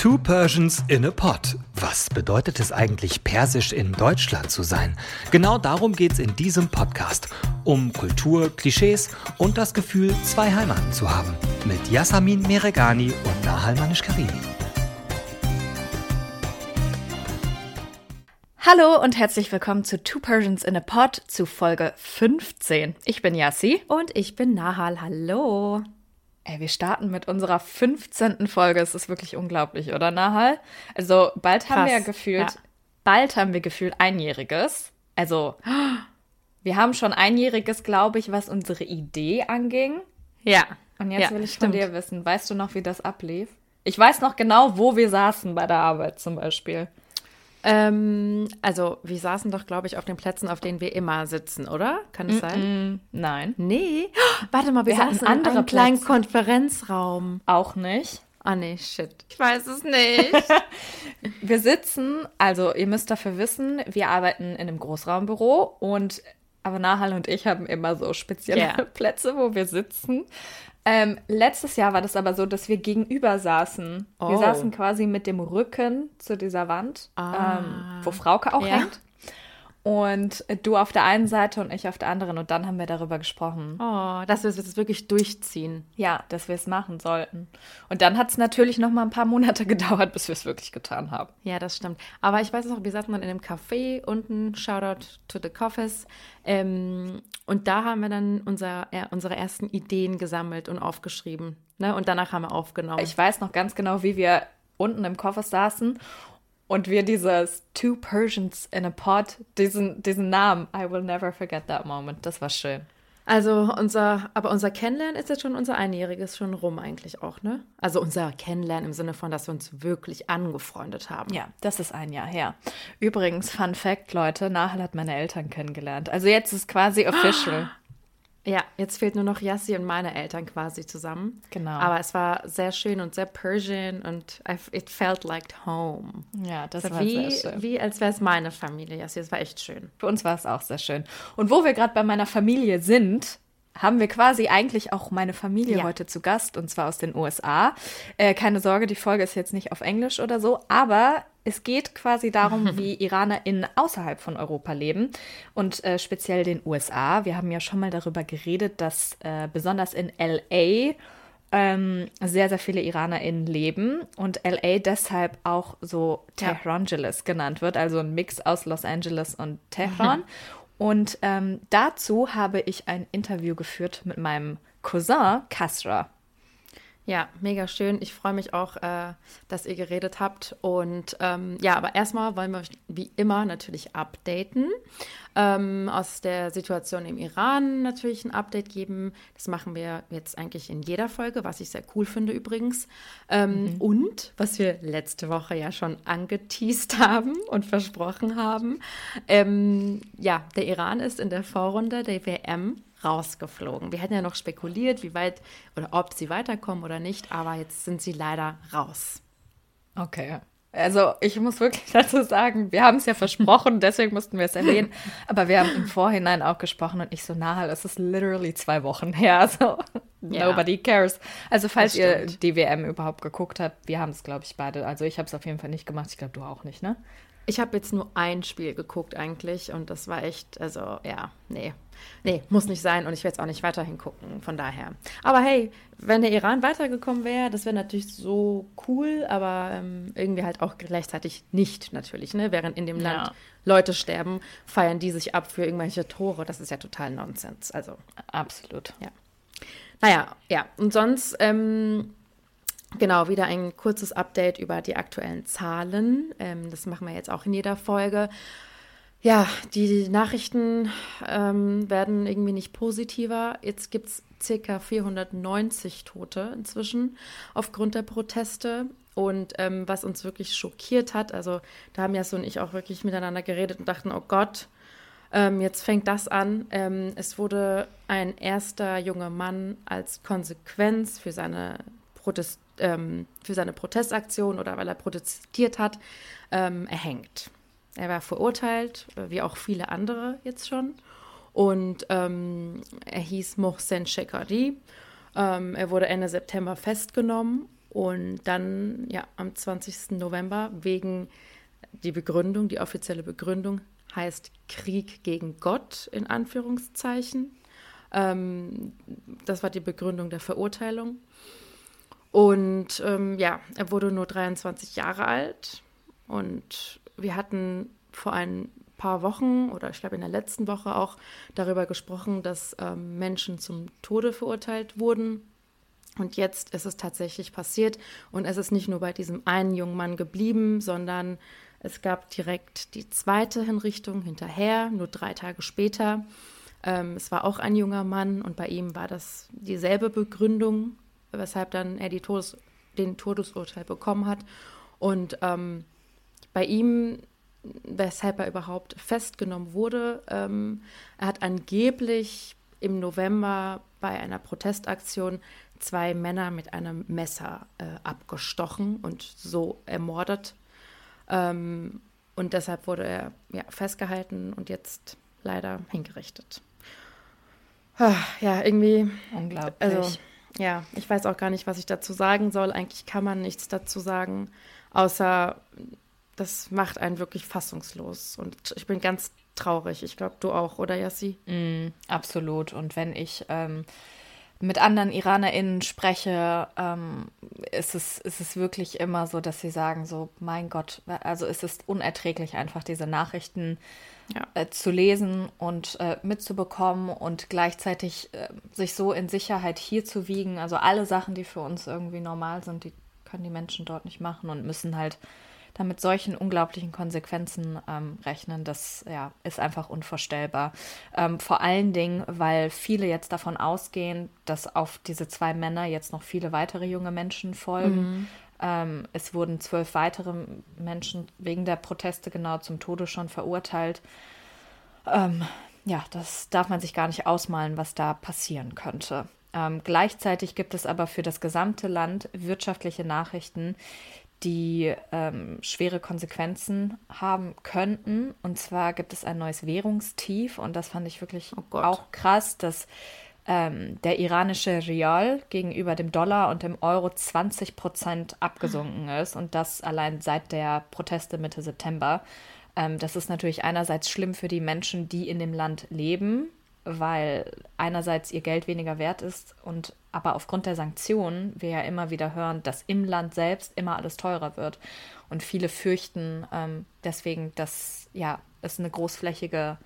Two Persians in a Pot. Was bedeutet es eigentlich, persisch in Deutschland zu sein? Genau darum geht es in diesem Podcast. Um Kultur, Klischees und das Gefühl, zwei Heimaten zu haben. Mit Yasamin Meregani und Nahal Manish-Karimi. Hallo und herzlich willkommen zu Two Persians in a Pod zu Folge 15. Ich bin Yassi. Und ich bin Nahal. Hallo. Ey, wir starten mit unserer 15. Folge. Es ist wirklich unglaublich, oder Nahal? Also bald haben wir ja gefühlt, ja. bald haben wir gefühlt einjähriges. Also wir haben schon einjähriges, glaube ich, was unsere Idee anging. Ja. Und jetzt ja, will ich stimmt. von dir wissen, weißt du noch, wie das ablief? Ich weiß noch genau, wo wir saßen bei der Arbeit zum Beispiel. Ähm, also wir saßen doch, glaube ich, auf den Plätzen, auf denen wir immer sitzen, oder? Kann es mm -mm. sein? Nein. Nee. Oh, warte mal, wir, wir saßen in einem kleinen Konferenzraum. Auch nicht. Ah nee, shit. Ich weiß es nicht. wir sitzen, also ihr müsst dafür wissen, wir arbeiten in einem Großraumbüro und aber Nahal und ich haben immer so spezielle yeah. Plätze, wo wir sitzen. Ähm, letztes Jahr war das aber so, dass wir gegenüber saßen. Oh. Wir saßen quasi mit dem Rücken zu dieser Wand, ah. ähm, wo Frauke auch ja. hängt. Und du auf der einen Seite und ich auf der anderen. Und dann haben wir darüber gesprochen. Oh, dass wir es wirklich durchziehen. Ja, dass wir es machen sollten. Und dann hat es natürlich noch mal ein paar Monate gedauert, bis wir es wirklich getan haben. Ja, das stimmt. Aber ich weiß noch, wir saßen dann in einem Café unten, Shoutout to the Coffees. Ähm, und da haben wir dann unser, äh, unsere ersten Ideen gesammelt und aufgeschrieben. Ne? Und danach haben wir aufgenommen. Ich weiß noch ganz genau, wie wir unten im Koffer saßen und wir dieses Two Persians in a Pod, diesen, diesen Namen, I will never forget that moment, das war schön. Also unser, aber unser Kennenlernen ist jetzt schon unser Einjähriges schon rum eigentlich auch, ne? Also unser Kennenlernen im Sinne von, dass wir uns wirklich angefreundet haben. Ja, das ist ein Jahr her. Übrigens, Fun Fact, Leute, Nahel hat meine Eltern kennengelernt. Also jetzt ist quasi official. Ja, jetzt fehlt nur noch Yassi und meine Eltern quasi zusammen. Genau. Aber es war sehr schön und sehr Persian und it felt like home. Ja, das war, war wie, sehr schön. Wie als wäre es meine Familie, Yassi. Es war echt schön. Für uns war es auch sehr schön. Und wo wir gerade bei meiner Familie sind, haben wir quasi eigentlich auch meine Familie ja. heute zu Gast und zwar aus den USA. Äh, keine Sorge, die Folge ist jetzt nicht auf Englisch oder so, aber es geht quasi darum, wie IranerInnen außerhalb von Europa leben und äh, speziell den USA. Wir haben ja schon mal darüber geredet, dass äh, besonders in LA ähm, sehr, sehr viele IranerInnen leben und LA deshalb auch so Tehrangeles ja. genannt wird, also ein Mix aus Los Angeles und Tehran. Und ähm, dazu habe ich ein Interview geführt mit meinem Cousin Kasra. Ja, mega schön. Ich freue mich auch, äh, dass ihr geredet habt. Und ähm, ja, aber erstmal wollen wir wie immer natürlich updaten. Ähm, aus der Situation im Iran natürlich ein Update geben. Das machen wir jetzt eigentlich in jeder Folge, was ich sehr cool finde übrigens. Ähm, mhm. Und was wir letzte Woche ja schon angeteased haben und versprochen haben. Ähm, ja, der Iran ist in der Vorrunde der WM rausgeflogen. Wir hätten ja noch spekuliert, wie weit oder ob sie weiterkommen oder nicht, aber jetzt sind sie leider raus. Okay. Also ich muss wirklich dazu sagen, wir haben es ja versprochen, deswegen mussten wir es erwähnen. Aber wir haben im Vorhinein auch gesprochen und ich so, nahe, es ist literally zwei Wochen her. Also ja. nobody cares. Also falls ihr die WM überhaupt geguckt habt, wir haben es, glaube ich, beide. Also ich habe es auf jeden Fall nicht gemacht. Ich glaube, du auch nicht, ne? Ich habe jetzt nur ein Spiel geguckt eigentlich und das war echt, also ja, nee. Nee, muss nicht sein und ich werde es auch nicht weiterhin gucken, von daher. Aber hey, wenn der Iran weitergekommen wäre, das wäre natürlich so cool, aber ähm, irgendwie halt auch gleichzeitig nicht natürlich, ne? Während in dem ja. Land Leute sterben, feiern die sich ab für irgendwelche Tore. Das ist ja total Nonsens. Also. Absolut. Ja. Naja, ja. Und sonst, ähm, Genau, wieder ein kurzes Update über die aktuellen Zahlen. Ähm, das machen wir jetzt auch in jeder Folge. Ja, die Nachrichten ähm, werden irgendwie nicht positiver. Jetzt gibt es circa 490 Tote inzwischen aufgrund der Proteste. Und ähm, was uns wirklich schockiert hat, also da haben Jas und ich auch wirklich miteinander geredet und dachten, oh Gott, ähm, jetzt fängt das an. Ähm, es wurde ein erster junger Mann als Konsequenz für seine Protest ähm, für seine Protestaktion oder weil er protestiert hat, ähm, erhängt. Er war verurteilt, äh, wie auch viele andere jetzt schon. Und ähm, er hieß Mohsen Shekari. Ähm, er wurde Ende September festgenommen Und dann, ja, am 20. November wegen die Begründung, die offizielle Begründung heißt Krieg gegen Gott in Anführungszeichen. Ähm, das war die Begründung der Verurteilung. Und ähm, ja, er wurde nur 23 Jahre alt. Und wir hatten vor ein paar Wochen oder ich glaube in der letzten Woche auch darüber gesprochen, dass ähm, Menschen zum Tode verurteilt wurden. Und jetzt ist es tatsächlich passiert. Und es ist nicht nur bei diesem einen jungen Mann geblieben, sondern es gab direkt die zweite Hinrichtung hinterher, nur drei Tage später. Ähm, es war auch ein junger Mann und bei ihm war das dieselbe Begründung, weshalb dann er die Todes den Todesurteil bekommen hat. Und ähm, bei ihm, weshalb er überhaupt festgenommen wurde, ähm, er hat angeblich im November bei einer Protestaktion zwei Männer mit einem Messer äh, abgestochen und so ermordet. Ähm, und deshalb wurde er ja, festgehalten und jetzt leider hingerichtet. Ja, irgendwie. Unglaublich. Also, ja, ich weiß auch gar nicht, was ich dazu sagen soll. Eigentlich kann man nichts dazu sagen, außer das macht einen wirklich fassungslos. Und ich bin ganz traurig. Ich glaube, du auch, oder Yassi? Mm, absolut. Und wenn ich ähm, mit anderen IranerInnen spreche, ähm, ist, es, ist es wirklich immer so, dass sie sagen: so, mein Gott, also es ist unerträglich, einfach diese Nachrichten ja. äh, zu lesen und äh, mitzubekommen und gleichzeitig äh, sich so in Sicherheit hier zu wiegen. Also alle Sachen, die für uns irgendwie normal sind, die können die Menschen dort nicht machen und müssen halt damit solchen unglaublichen Konsequenzen ähm, rechnen, das ja, ist einfach unvorstellbar. Ähm, vor allen Dingen, weil viele jetzt davon ausgehen, dass auf diese zwei Männer jetzt noch viele weitere junge Menschen folgen. Mhm. Ähm, es wurden zwölf weitere Menschen wegen der Proteste genau zum Tode schon verurteilt. Ähm, ja, das darf man sich gar nicht ausmalen, was da passieren könnte. Ähm, gleichzeitig gibt es aber für das gesamte Land wirtschaftliche Nachrichten, die ähm, schwere Konsequenzen haben könnten. Und zwar gibt es ein neues Währungstief und das fand ich wirklich oh auch krass, dass ähm, der iranische Rial gegenüber dem Dollar und dem Euro 20 Prozent abgesunken ist und das allein seit der Proteste Mitte September. Ähm, das ist natürlich einerseits schlimm für die Menschen, die in dem Land leben, weil einerseits ihr Geld weniger wert ist und aber aufgrund der Sanktionen wir ja immer wieder hören, dass im Land selbst immer alles teurer wird und viele fürchten ähm, deswegen, dass ja es eine großflächige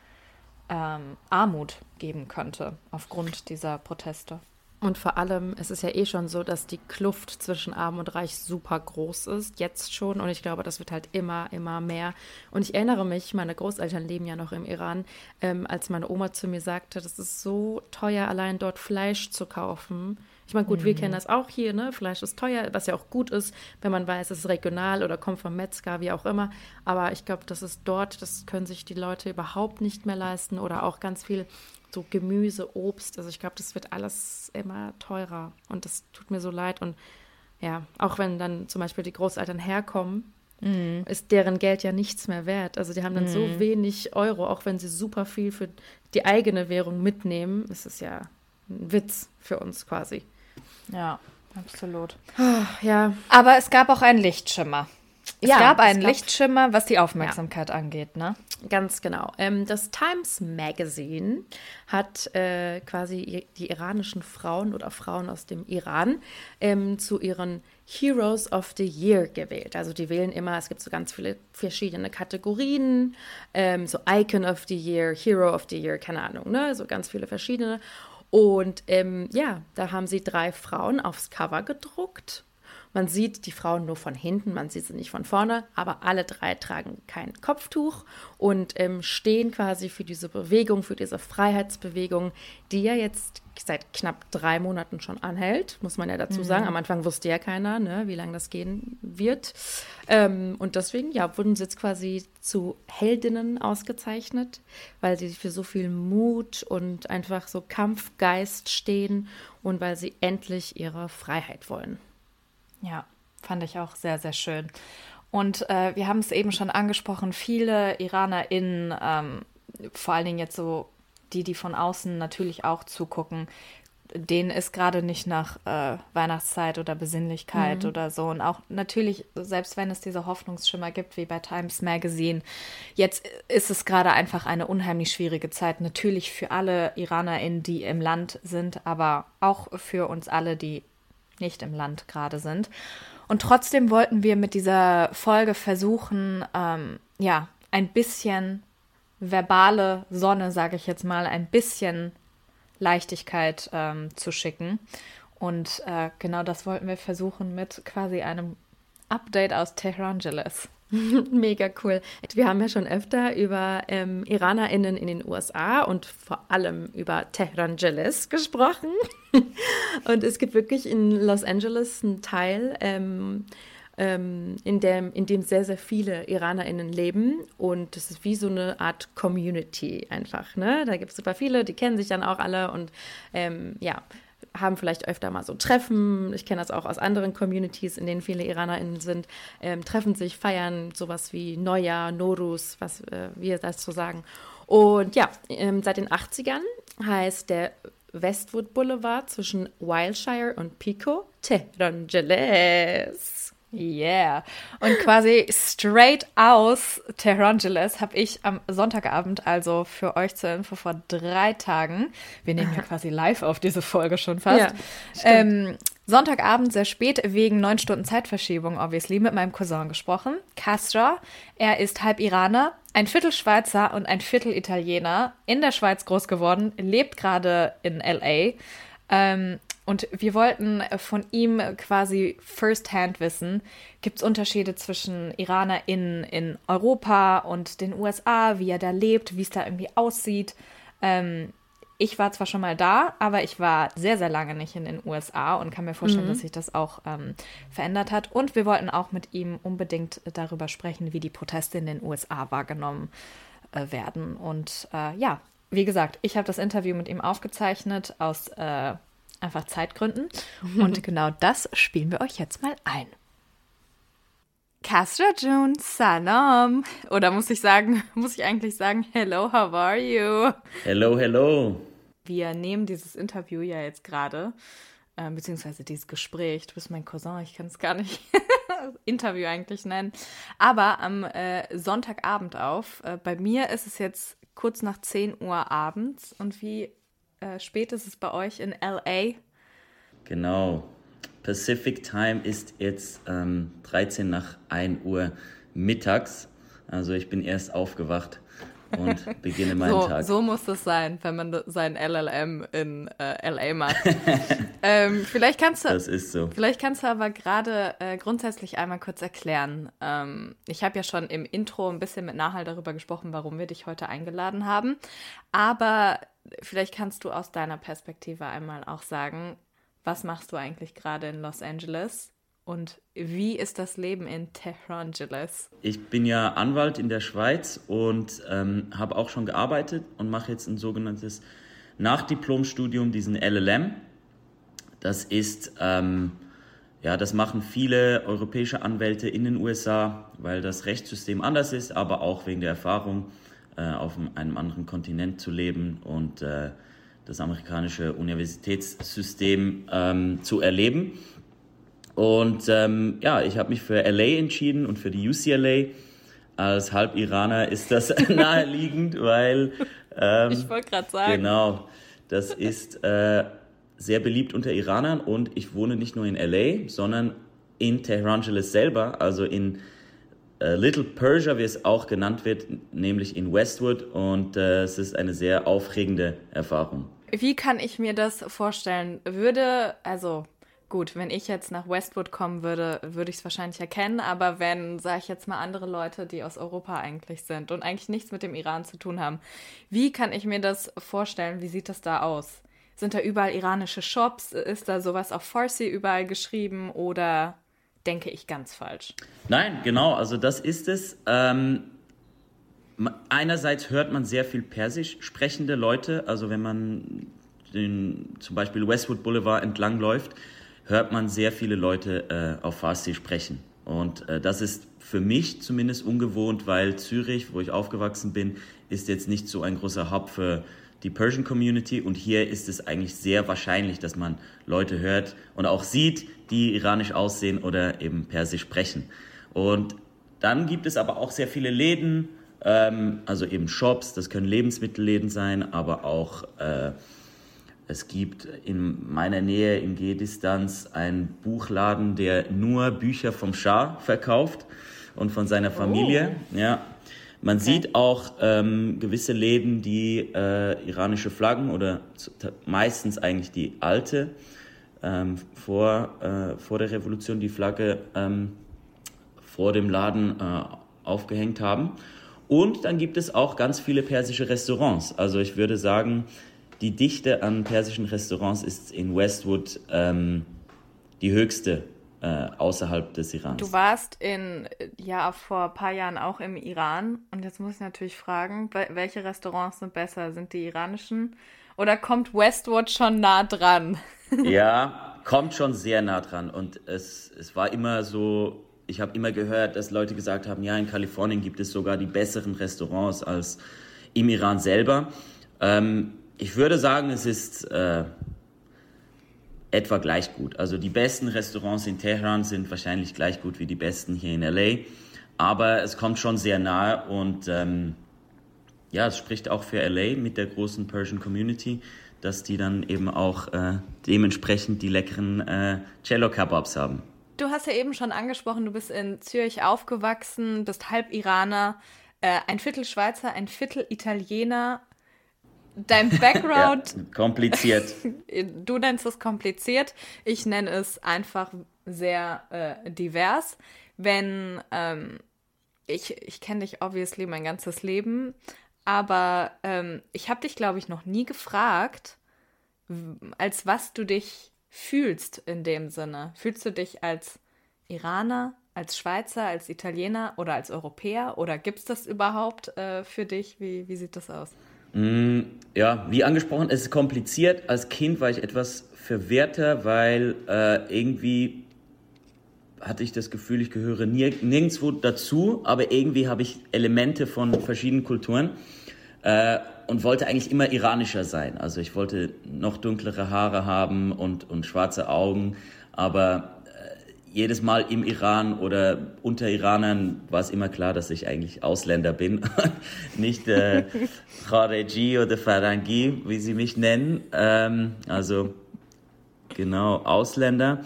ähm, Armut geben könnte aufgrund dieser Proteste. Und vor allem, es ist ja eh schon so, dass die Kluft zwischen Arm und Reich super groß ist, jetzt schon. Und ich glaube, das wird halt immer, immer mehr. Und ich erinnere mich, meine Großeltern leben ja noch im Iran, ähm, als meine Oma zu mir sagte, das ist so teuer, allein dort Fleisch zu kaufen. Ich meine, gut, mhm. wir kennen das auch hier, ne? Fleisch ist teuer, was ja auch gut ist, wenn man weiß, es ist regional oder kommt vom Metzger, wie auch immer. Aber ich glaube, das ist dort, das können sich die Leute überhaupt nicht mehr leisten oder auch ganz viel so Gemüse, Obst. Also ich glaube, das wird alles immer teurer und das tut mir so leid. Und ja, auch wenn dann zum Beispiel die Großeltern herkommen, mhm. ist deren Geld ja nichts mehr wert. Also die haben dann mhm. so wenig Euro, auch wenn sie super viel für die eigene Währung mitnehmen. Das ist ja ein Witz für uns quasi. Ja, absolut. ja. Aber es gab auch einen Lichtschimmer. Es ja, gab einen es gab, Lichtschimmer, was die Aufmerksamkeit ja. angeht, ne? Ganz genau. Ähm, das Times Magazine hat äh, quasi die iranischen Frauen oder Frauen aus dem Iran ähm, zu ihren Heroes of the Year gewählt. Also die wählen immer, es gibt so ganz viele verschiedene Kategorien, ähm, so Icon of the Year, Hero of the Year, keine Ahnung, ne? So ganz viele verschiedene. Und ähm, ja, da haben sie drei Frauen aufs Cover gedruckt man sieht die Frauen nur von hinten, man sieht sie nicht von vorne, aber alle drei tragen kein Kopftuch und ähm, stehen quasi für diese Bewegung, für diese Freiheitsbewegung, die ja jetzt seit knapp drei Monaten schon anhält, muss man ja dazu mhm. sagen. Am Anfang wusste ja keiner, ne, wie lange das gehen wird. Ähm, und deswegen, ja, wurden sie jetzt quasi zu Heldinnen ausgezeichnet, weil sie für so viel Mut und einfach so Kampfgeist stehen und weil sie endlich ihre Freiheit wollen. Ja, fand ich auch sehr, sehr schön. Und äh, wir haben es eben schon angesprochen, viele IranerInnen, ähm, vor allen Dingen jetzt so die, die von außen natürlich auch zugucken, denen ist gerade nicht nach äh, Weihnachtszeit oder Besinnlichkeit mhm. oder so. Und auch natürlich, selbst wenn es diese Hoffnungsschimmer gibt, wie bei Times Magazine, jetzt ist es gerade einfach eine unheimlich schwierige Zeit. Natürlich für alle IranerInnen, die im Land sind, aber auch für uns alle, die nicht im Land gerade sind. Und trotzdem wollten wir mit dieser Folge versuchen, ähm, ja, ein bisschen verbale Sonne, sage ich jetzt mal, ein bisschen Leichtigkeit ähm, zu schicken. Und äh, genau das wollten wir versuchen mit quasi einem Update aus Tehrangeles. Mega cool. Wir haben ja schon öfter über ähm, IranerInnen in den USA und vor allem über Tehrangeles gesprochen. und es gibt wirklich in Los Angeles einen Teil, ähm, ähm, in, dem, in dem sehr, sehr viele IranerInnen leben. Und das ist wie so eine Art Community einfach. Ne? Da gibt es super viele, die kennen sich dann auch alle und ähm, ja, haben vielleicht öfter mal so Treffen. Ich kenne das auch aus anderen Communities, in denen viele IranerInnen sind. Ähm, treffen sich, feiern sowas wie Neujahr, Norus, was äh, wir dazu sagen. Und ja, ähm, seit den 80ern heißt der Westwood Boulevard zwischen Wildshire und Pico Tehrangeles. Yeah. Und quasi straight aus Tehrangeles habe ich am Sonntagabend, also für euch zur Info vor drei Tagen, wir nehmen ja quasi live auf diese Folge schon fast, ja, ähm, Sonntagabend sehr spät wegen neun Stunden Zeitverschiebung, obviously, mit meinem Cousin gesprochen. Castra, er ist halb Iraner, ein Viertel Schweizer und ein Viertel Italiener, in der Schweiz groß geworden, lebt gerade in LA. Ähm, und wir wollten äh, von ihm quasi firsthand wissen, gibt es Unterschiede zwischen IranerInnen in Europa und den USA, wie er da lebt, wie es da irgendwie aussieht. Ähm, ich war zwar schon mal da, aber ich war sehr, sehr lange nicht in den USA und kann mir vorstellen, mhm. dass sich das auch ähm, verändert hat. Und wir wollten auch mit ihm unbedingt darüber sprechen, wie die Proteste in den USA wahrgenommen äh, werden. Und äh, ja, wie gesagt, ich habe das Interview mit ihm aufgezeichnet aus äh, einfach Zeitgründen. Und genau das spielen wir euch jetzt mal ein. Castra June, salam. Oder muss ich sagen, muss ich eigentlich sagen, hello, how are you? Hello, hello. Wir nehmen dieses Interview ja jetzt gerade, äh, beziehungsweise dieses Gespräch. Du bist mein Cousin, ich kann es gar nicht Interview eigentlich nennen. Aber am äh, Sonntagabend auf. Äh, bei mir ist es jetzt kurz nach 10 Uhr abends. Und wie äh, spät ist es bei euch in LA? Genau. Pacific Time ist jetzt ähm, 13 nach 1 Uhr mittags. Also ich bin erst aufgewacht und beginne meinen so, Tag. So muss es sein, wenn man sein LLM in äh, LA macht. ähm, vielleicht kannst du. Das ist so. Vielleicht kannst du aber gerade äh, grundsätzlich einmal kurz erklären. Ähm, ich habe ja schon im Intro ein bisschen mit Nahal darüber gesprochen, warum wir dich heute eingeladen haben. Aber vielleicht kannst du aus deiner Perspektive einmal auch sagen, was machst du eigentlich gerade in Los Angeles und wie ist das Leben in Tehrangeles? Ich bin ja Anwalt in der Schweiz und ähm, habe auch schon gearbeitet und mache jetzt ein sogenanntes Nachdiplomstudium, diesen LLM. Das ist, ähm, ja, das machen viele europäische Anwälte in den USA, weil das Rechtssystem anders ist, aber auch wegen der Erfahrung äh, auf einem anderen Kontinent zu leben und äh, das amerikanische Universitätssystem ähm, zu erleben. Und ähm, ja, ich habe mich für LA entschieden und für die UCLA. Als Halb-Iraner ist das naheliegend, weil. Ähm, ich wollte gerade sagen. Genau, das ist äh, sehr beliebt unter Iranern und ich wohne nicht nur in LA, sondern in Tehrangeles selber, also in Little Persia, wie es auch genannt wird, nämlich in Westwood. Und äh, es ist eine sehr aufregende Erfahrung. Wie kann ich mir das vorstellen? Würde, also gut, wenn ich jetzt nach Westwood kommen würde, würde ich es wahrscheinlich erkennen. Aber wenn, sage ich jetzt mal, andere Leute, die aus Europa eigentlich sind und eigentlich nichts mit dem Iran zu tun haben, wie kann ich mir das vorstellen? Wie sieht das da aus? Sind da überall iranische Shops? Ist da sowas auf Farsi überall geschrieben oder denke ich ganz falsch. Nein, genau, also das ist es. Ähm, einerseits hört man sehr viel Persisch sprechende Leute, also wenn man den, zum Beispiel Westwood Boulevard entlang läuft, hört man sehr viele Leute äh, auf Farsi sprechen. Und äh, das ist für mich zumindest ungewohnt, weil Zürich, wo ich aufgewachsen bin, ist jetzt nicht so ein großer Hub für die Persian Community und hier ist es eigentlich sehr wahrscheinlich, dass man Leute hört und auch sieht, die iranisch aussehen oder eben Persisch sprechen. Und dann gibt es aber auch sehr viele Läden, ähm, also eben Shops, das können Lebensmittelläden sein, aber auch äh, es gibt in meiner Nähe in Gehdistanz einen Buchladen, der nur Bücher vom Schah verkauft und von seiner Familie. Oh. Ja. Man okay. sieht auch ähm, gewisse Läden, die äh, iranische Flaggen oder meistens eigentlich die alte ähm, vor, äh, vor der Revolution die Flagge ähm, vor dem Laden äh, aufgehängt haben. Und dann gibt es auch ganz viele persische Restaurants. Also ich würde sagen, die Dichte an persischen Restaurants ist in Westwood ähm, die höchste äh, außerhalb des Irans. Du warst in, ja, vor ein paar Jahren auch im Iran. Und jetzt muss ich natürlich fragen, welche Restaurants sind besser? Sind die iranischen? Oder kommt Westwood schon nah dran? ja, kommt schon sehr nah dran. Und es, es war immer so, ich habe immer gehört, dass Leute gesagt haben, ja, in Kalifornien gibt es sogar die besseren Restaurants als im Iran selber. Ähm, ich würde sagen, es ist äh, etwa gleich gut. Also die besten Restaurants in Teheran sind wahrscheinlich gleich gut wie die besten hier in LA. Aber es kommt schon sehr nahe und ähm, ja, es spricht auch für LA mit der großen Persian Community, dass die dann eben auch äh, dementsprechend die leckeren äh, Cello-Kebabs haben. Du hast ja eben schon angesprochen, du bist in Zürich aufgewachsen, bist halb Iraner, äh, ein Viertel Schweizer, ein Viertel Italiener. Dein Background. ja, kompliziert. du nennst es kompliziert. Ich nenne es einfach sehr äh, divers. Wenn ähm, ich, ich kenne dich obviously mein ganzes Leben, aber ähm, ich habe dich, glaube ich, noch nie gefragt, als was du dich fühlst in dem Sinne? Fühlst du dich als Iraner, als Schweizer, als Italiener oder als Europäer? Oder gibt es das überhaupt äh, für dich? Wie, wie sieht das aus? Mm, ja, wie angesprochen, es ist kompliziert. Als Kind war ich etwas verwirrter, weil äh, irgendwie hatte ich das Gefühl, ich gehöre nirgendwo dazu, aber irgendwie habe ich Elemente von verschiedenen Kulturen. Äh, und wollte eigentlich immer iranischer sein. Also ich wollte noch dunklere Haare haben und, und schwarze Augen, aber jedes Mal im Iran oder unter Iranern war es immer klar, dass ich eigentlich Ausländer bin, nicht äh, Khareji oder Farangi, wie sie mich nennen. Ähm, also genau, Ausländer.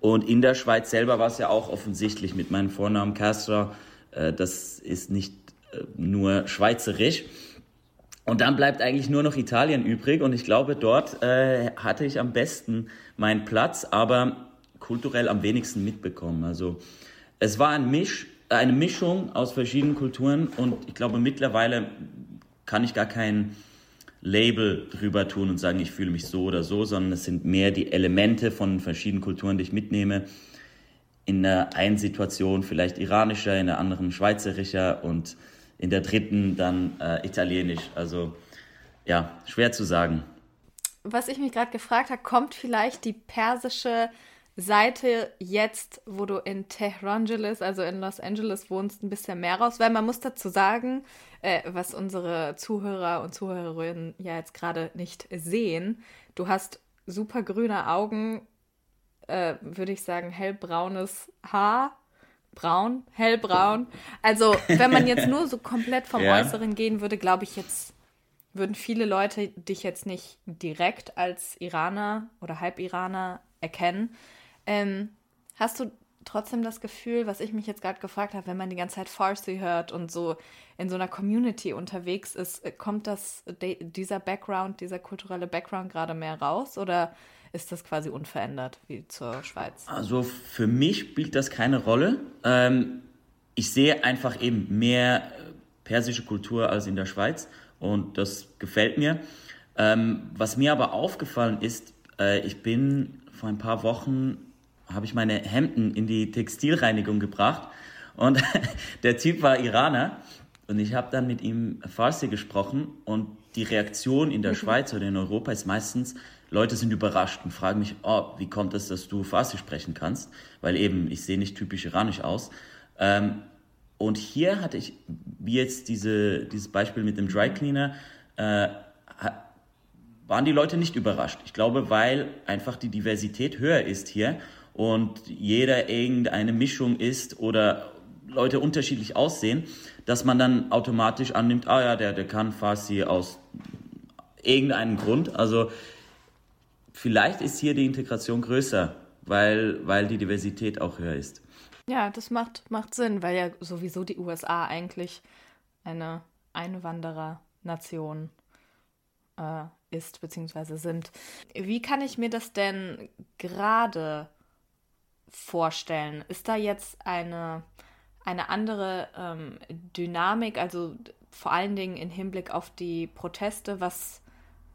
Und in der Schweiz selber war es ja auch offensichtlich mit meinem Vornamen Castro, äh, das ist nicht äh, nur schweizerisch. Und dann bleibt eigentlich nur noch Italien übrig und ich glaube, dort äh, hatte ich am besten meinen Platz, aber kulturell am wenigsten mitbekommen. Also es war ein Misch, eine Mischung aus verschiedenen Kulturen und ich glaube, mittlerweile kann ich gar kein Label drüber tun und sagen, ich fühle mich so oder so, sondern es sind mehr die Elemente von verschiedenen Kulturen, die ich mitnehme. In der einen Situation vielleicht iranischer, in der anderen schweizerischer und in der dritten dann äh, Italienisch. Also ja, schwer zu sagen. Was ich mich gerade gefragt habe, kommt vielleicht die persische Seite jetzt, wo du in Tehrangeles, also in Los Angeles wohnst, ein bisschen mehr raus? Weil man muss dazu sagen, äh, was unsere Zuhörer und Zuhörerinnen ja jetzt gerade nicht sehen, du hast super grüne Augen, äh, würde ich sagen, hellbraunes Haar, braun, hellbraun. Also, wenn man jetzt nur so komplett vom ja. Äußeren gehen würde, glaube ich jetzt, würden viele Leute dich jetzt nicht direkt als Iraner oder Halbiraner erkennen. Ähm, hast du trotzdem das Gefühl, was ich mich jetzt gerade gefragt habe, wenn man die ganze Zeit Farsi hört und so in so einer Community unterwegs ist, kommt das dieser Background, dieser kulturelle Background gerade mehr raus oder ist das quasi unverändert wie zur Schweiz? Also für mich spielt das keine Rolle. Ähm, ich sehe einfach eben mehr äh, persische Kultur als in der Schweiz und das gefällt mir. Ähm, was mir aber aufgefallen ist, äh, ich bin vor ein paar Wochen, habe ich meine Hemden in die Textilreinigung gebracht und der Typ war Iraner und ich habe dann mit ihm Farsi gesprochen und die Reaktion in der mhm. Schweiz oder in Europa ist meistens, Leute sind überrascht und fragen mich, oh, wie kommt es, dass du Farsi sprechen kannst? Weil eben, ich sehe nicht typisch iranisch aus. Ähm, und hier hatte ich, wie jetzt diese, dieses Beispiel mit dem Dry Cleaner, äh, waren die Leute nicht überrascht. Ich glaube, weil einfach die Diversität höher ist hier und jeder irgendeine Mischung ist oder Leute unterschiedlich aussehen, dass man dann automatisch annimmt, ah ja, der, der kann Farsi aus irgendeinem Grund. Also vielleicht ist hier die Integration größer, weil, weil die Diversität auch höher ist. Ja, das macht, macht Sinn, weil ja sowieso die USA eigentlich eine Einwanderernation äh, ist bzw. sind. Wie kann ich mir das denn gerade vorstellen? Ist da jetzt eine, eine andere ähm, Dynamik, also vor allen Dingen im Hinblick auf die Proteste? Was,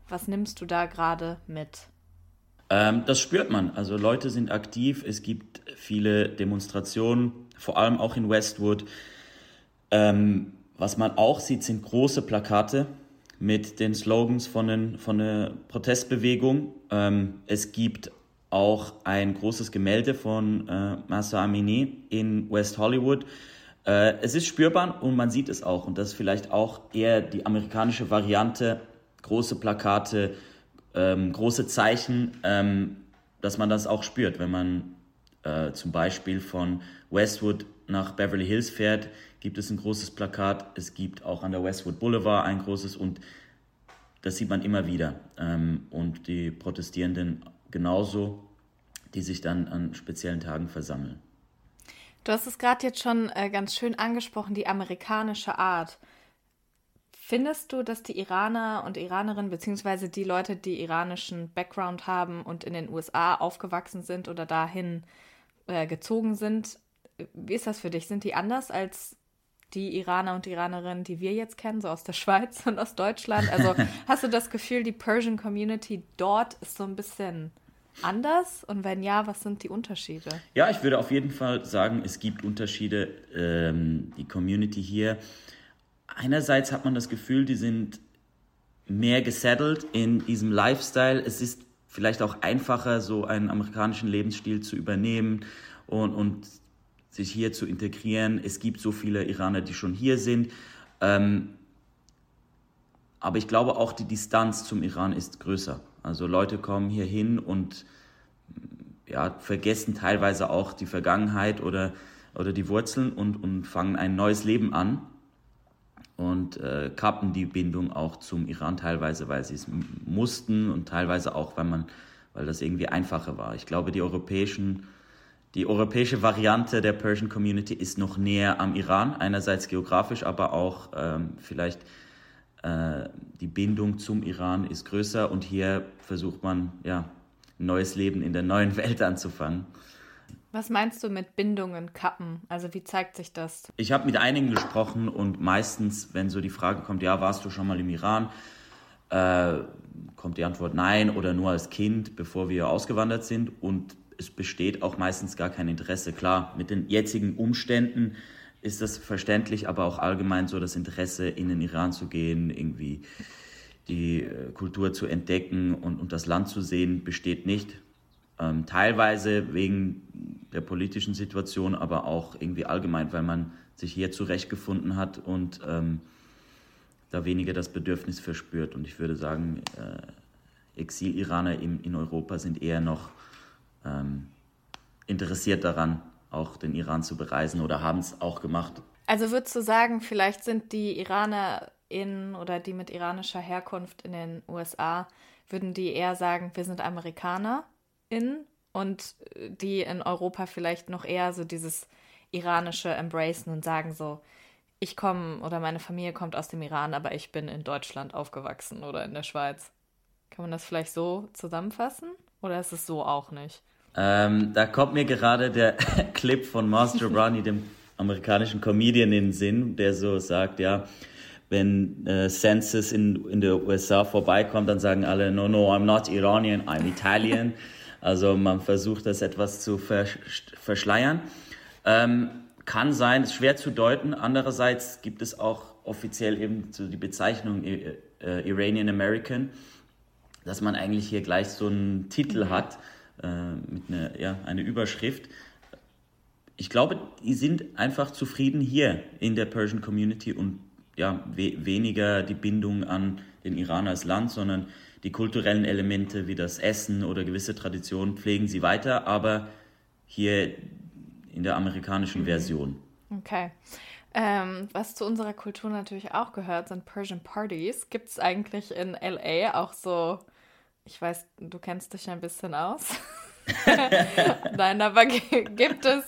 was nimmst du da gerade mit? Ähm, das spürt man. Also Leute sind aktiv, es gibt viele Demonstrationen, vor allem auch in Westwood. Ähm, was man auch sieht, sind große Plakate mit den Slogans von, den, von der Protestbewegung. Ähm, es gibt auch ein großes Gemälde von äh, Massa Amini in West Hollywood. Äh, es ist spürbar und man sieht es auch. Und das ist vielleicht auch eher die amerikanische Variante, große Plakate, ähm, große Zeichen, ähm, dass man das auch spürt, wenn man äh, zum Beispiel von Westwood nach Beverly Hills fährt, gibt es ein großes Plakat. Es gibt auch an der Westwood Boulevard ein großes und das sieht man immer wieder. Ähm, und die Protestierenden genauso, die sich dann an speziellen Tagen versammeln. Du hast es gerade jetzt schon äh, ganz schön angesprochen, die amerikanische Art. Findest du, dass die Iraner und Iranerinnen, beziehungsweise die Leute, die iranischen Background haben und in den USA aufgewachsen sind oder dahin äh, gezogen sind, wie ist das für dich? Sind die anders als die Iraner und Iranerinnen, die wir jetzt kennen, so aus der Schweiz und aus Deutschland? Also hast du das Gefühl, die Persian Community dort ist so ein bisschen anders? Und wenn ja, was sind die Unterschiede? Ja, ich würde auf jeden Fall sagen, es gibt Unterschiede. Ähm, die Community hier, einerseits hat man das Gefühl, die sind mehr gesettelt in diesem Lifestyle. Es ist vielleicht auch einfacher, so einen amerikanischen Lebensstil zu übernehmen und, und sich hier zu integrieren. Es gibt so viele Iraner, die schon hier sind. Ähm, aber ich glaube auch die Distanz zum Iran ist größer. Also Leute kommen hier hin und ja, vergessen teilweise auch die Vergangenheit oder, oder die Wurzeln und, und fangen ein neues Leben an und äh, kappen die Bindung auch zum Iran teilweise, weil sie es mussten und teilweise auch, weil man, weil das irgendwie einfacher war. Ich glaube, die europäischen die europäische Variante der Persian Community ist noch näher am Iran, einerseits geografisch, aber auch ähm, vielleicht die Bindung zum Iran ist größer und hier versucht man ja ein neues Leben in der neuen Welt anzufangen. Was meinst du mit Bindungen kappen? Also wie zeigt sich das? Ich habe mit einigen gesprochen und meistens, wenn so die Frage kommt, ja, warst du schon mal im Iran? Äh, kommt die Antwort nein oder nur als Kind, bevor wir ausgewandert sind. Und es besteht auch meistens gar kein Interesse. Klar, mit den jetzigen Umständen ist das verständlich, aber auch allgemein so das Interesse, in den Iran zu gehen, irgendwie die äh, Kultur zu entdecken und, und das Land zu sehen, besteht nicht. Ähm, teilweise wegen der politischen Situation, aber auch irgendwie allgemein, weil man sich hier zurechtgefunden hat und ähm, da weniger das Bedürfnis verspürt. Und ich würde sagen, äh, Exil-Iraner in, in Europa sind eher noch ähm, interessiert daran, auch den Iran zu bereisen oder haben es auch gemacht. Also würdest du sagen, vielleicht sind die IranerInnen oder die mit iranischer Herkunft in den USA, würden die eher sagen, wir sind AmerikanerInnen und die in Europa vielleicht noch eher so dieses iranische embracen und sagen so, ich komme oder meine Familie kommt aus dem Iran, aber ich bin in Deutschland aufgewachsen oder in der Schweiz. Kann man das vielleicht so zusammenfassen? Oder ist es so auch nicht? Ähm, da kommt mir gerade der Clip von Master Brownie, dem amerikanischen Comedian, in den Sinn, der so sagt, ja, wenn äh, Census in, in der USA vorbeikommt, dann sagen alle, no, no, I'm not Iranian, I'm Italian. Also man versucht das etwas zu versch verschleiern. Ähm, kann sein, ist schwer zu deuten. Andererseits gibt es auch offiziell eben so die Bezeichnung äh, Iranian American, dass man eigentlich hier gleich so einen Titel hat äh, mit einer ja, eine Überschrift. Ich glaube, die sind einfach zufrieden hier in der Persian Community und ja, we weniger die Bindung an den Iran als Land, sondern die kulturellen Elemente wie das Essen oder gewisse Traditionen pflegen sie weiter, aber hier in der amerikanischen mhm. Version. Okay. Ähm, was zu unserer Kultur natürlich auch gehört, sind Persian Parties. Gibt es eigentlich in LA auch so, ich weiß, du kennst dich ein bisschen aus. Nein, aber gibt es,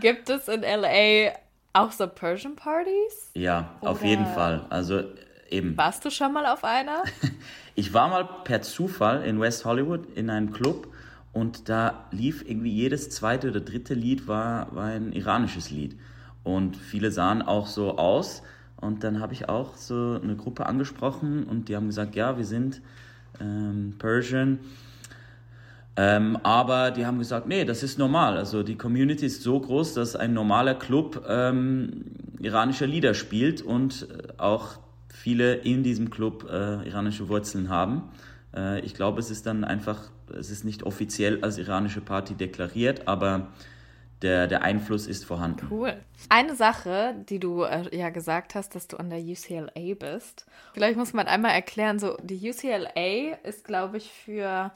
gibt es in LA auch so Persian Parties? Ja, Oder auf jeden Fall. Also eben. Warst du schon mal auf einer? ich war mal per Zufall in West Hollywood in einem Club und da lief irgendwie jedes zweite oder dritte Lied war, war ein iranisches Lied. Und viele sahen auch so aus. Und dann habe ich auch so eine Gruppe angesprochen und die haben gesagt, ja, wir sind ähm, Persian. Ähm, aber die haben gesagt, nee, das ist normal. Also die Community ist so groß, dass ein normaler Club ähm, iranische Lieder spielt und äh, auch viele in diesem Club äh, iranische Wurzeln haben. Äh, ich glaube, es ist dann einfach, es ist nicht offiziell als iranische Party deklariert, aber der, der Einfluss ist vorhanden. Cool. Eine Sache, die du äh, ja gesagt hast, dass du an der UCLA bist. Vielleicht muss man einmal erklären, so die UCLA ist, glaube ich, für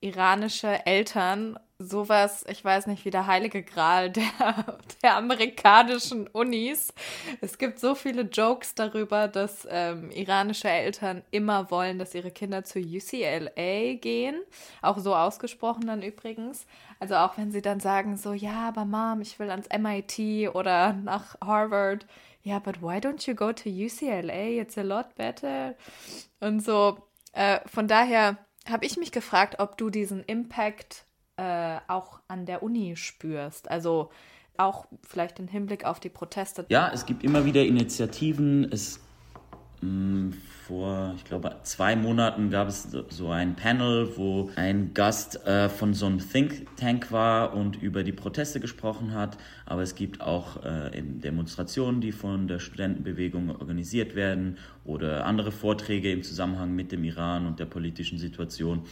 iranische Eltern sowas, ich weiß nicht, wie der heilige Gral der, der amerikanischen Unis. Es gibt so viele Jokes darüber, dass ähm, iranische Eltern immer wollen, dass ihre Kinder zur UCLA gehen. Auch so ausgesprochen dann übrigens. Also auch wenn sie dann sagen so, ja, aber Mom, ich will ans MIT oder nach Harvard. Ja, but why don't you go to UCLA? It's a lot better. Und so, äh, von daher habe ich mich gefragt, ob du diesen Impact äh, auch an der Uni spürst. Also auch vielleicht im Hinblick auf die Proteste. Ja, es gibt immer wieder Initiativen. Es vor, ich glaube, zwei Monaten gab es so ein Panel, wo ein Gast äh, von so einem Think Tank war und über die Proteste gesprochen hat. Aber es gibt auch äh, Demonstrationen, die von der Studentenbewegung organisiert werden oder andere Vorträge im Zusammenhang mit dem Iran und der politischen Situation.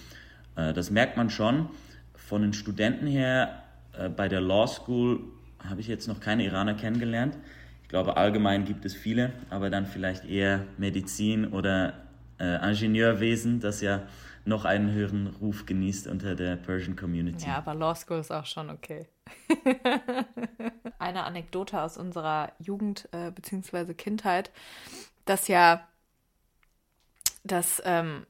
Äh, das merkt man schon. Von den Studenten her, äh, bei der Law School habe ich jetzt noch keine Iraner kennengelernt. Ich glaube, allgemein gibt es viele, aber dann vielleicht eher Medizin oder äh, Ingenieurwesen, das ja noch einen höheren Ruf genießt unter der Persian Community. Ja, aber Law School ist auch schon okay. Eine Anekdote aus unserer Jugend äh, bzw. Kindheit, dass ja, dass, ähm,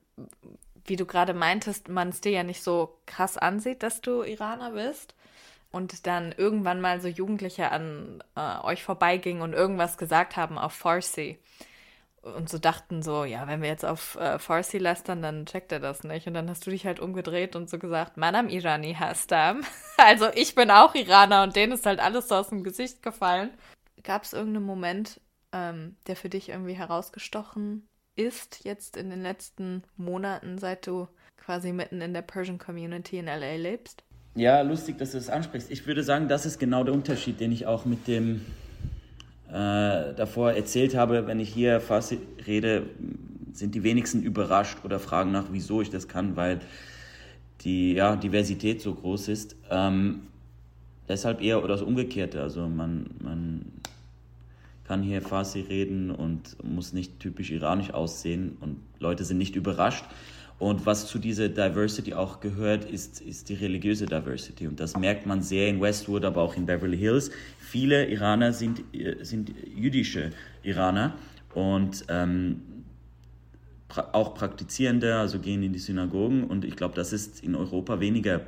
wie du gerade meintest, man es dir ja nicht so krass ansieht, dass du Iraner bist und dann irgendwann mal so Jugendliche an äh, euch vorbeigingen und irgendwas gesagt haben auf Farsi. Und so dachten so, ja, wenn wir jetzt auf äh, Farsi lästern, dann checkt er das nicht. Und dann hast du dich halt umgedreht und so gesagt, Manam Irani Hastam. Also ich bin auch Iraner und denen ist halt alles so aus dem Gesicht gefallen. Gab es irgendeinen Moment, ähm, der für dich irgendwie herausgestochen ist, jetzt in den letzten Monaten, seit du quasi mitten in der Persian Community in LA lebst? Ja, lustig, dass du das ansprichst. Ich würde sagen, das ist genau der Unterschied, den ich auch mit dem äh, davor erzählt habe. Wenn ich hier fast rede, sind die wenigsten überrascht oder fragen nach, wieso ich das kann, weil die ja, Diversität so groß ist. Ähm, deshalb eher oder das Umgekehrte. Also man, man kann hier Farsi reden und muss nicht typisch iranisch aussehen und Leute sind nicht überrascht. Und was zu dieser Diversity auch gehört, ist, ist die religiöse Diversity. Und das merkt man sehr in Westwood, aber auch in Beverly Hills. Viele Iraner sind, äh, sind jüdische Iraner und ähm, pra auch Praktizierende, also gehen in die Synagogen. Und ich glaube, das ist in Europa weniger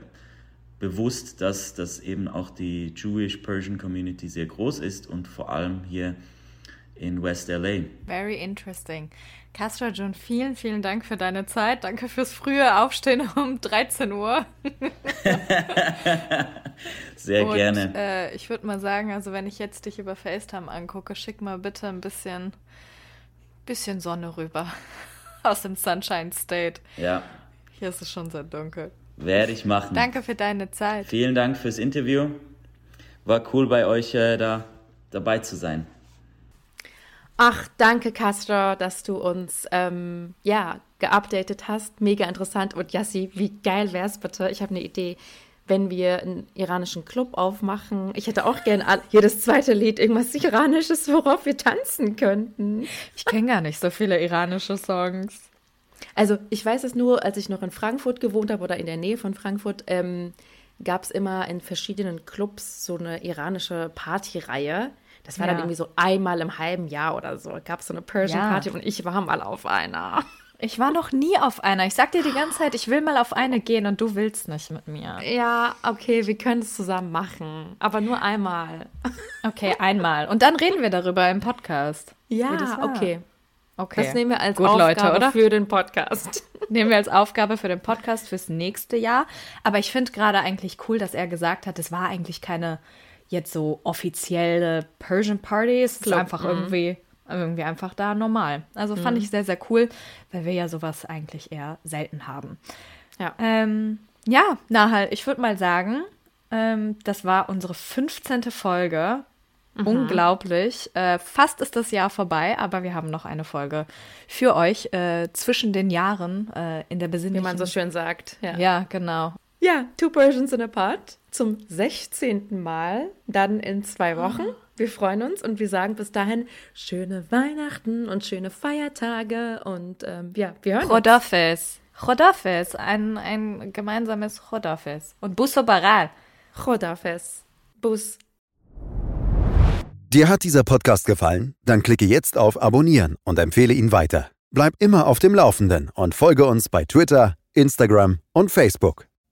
bewusst, dass, dass eben auch die Jewish-Persian Community sehr groß ist und vor allem hier in West LA. Very interesting. Castra John, vielen, vielen Dank für deine Zeit. Danke fürs frühe Aufstehen um 13 Uhr. Sehr Und, gerne. Äh, ich würde mal sagen, also wenn ich jetzt dich über FaceTime angucke, schick mal bitte ein bisschen, bisschen Sonne rüber aus dem Sunshine State. Ja. Hier ist es schon sehr dunkel. Werde ich machen. Danke für deine Zeit. Vielen Dank fürs Interview. War cool bei euch äh, da dabei zu sein. Ach, danke, Castro, dass du uns ähm, ja geupdatet hast. Mega interessant. Und Yassi, wie geil wär's bitte? Ich habe eine Idee. Wenn wir einen iranischen Club aufmachen, ich hätte auch gern jedes zweite Lied irgendwas Iranisches, worauf wir tanzen könnten. Ich kenne gar nicht so viele iranische Songs. Also ich weiß es nur, als ich noch in Frankfurt gewohnt habe oder in der Nähe von Frankfurt, ähm, gab es immer in verschiedenen Clubs so eine iranische Partyreihe. Das war Ja. dann irgendwie so einmal im halben Jahr oder so. Gab es so eine Persian Ja. Party und ich war mal auf einer. Ich war noch nie auf einer. Ich sag dir die ganze Zeit, ich will mal auf eine gehen und du willst nicht mit mir. Ja, okay, wir können es zusammen machen. Aber nur einmal. Okay, einmal. Und dann reden wir darüber im Podcast. Ja, okay. Okay. Das nehmen wir als Gut, Aufgabe Leute, oder? für den Podcast. Nehmen wir als Aufgabe für den Podcast fürs nächste Jahr. Aber ich finde gerade eigentlich cool, dass er gesagt hat, es war eigentlich keine jetzt so offizielle Persian Party. Es ist einfach mhm. irgendwie, irgendwie einfach da normal. Also fand ich sehr, sehr cool, weil wir ja sowas eigentlich eher selten haben. Ja. Ähm, ja, Nahal, ich würde mal sagen, ähm, das war unsere 15. Folge. Unglaublich. Äh, fast ist das Jahr vorbei, aber wir haben noch eine Folge für euch äh, zwischen den Jahren äh, in der Wie besinnlichen. man so schön sagt. Ja. Ja, genau. Ja, Two Persians in a Pod zum 16. Mal, dann in zwei Wochen. Wir freuen uns und wir sagen bis dahin schöne Weihnachten und schöne Feiertage und ähm, ja, wir hören uns. Chodafes. Chodafes, ein, ein gemeinsames Chodafes. Und Busso Baral. Chodafes. Bus. Dir hat dieser Podcast gefallen? Dann klicke jetzt auf Abonnieren und empfehle ihn weiter. Bleib immer auf dem Laufenden und folge uns bei Twitter, Instagram und Facebook.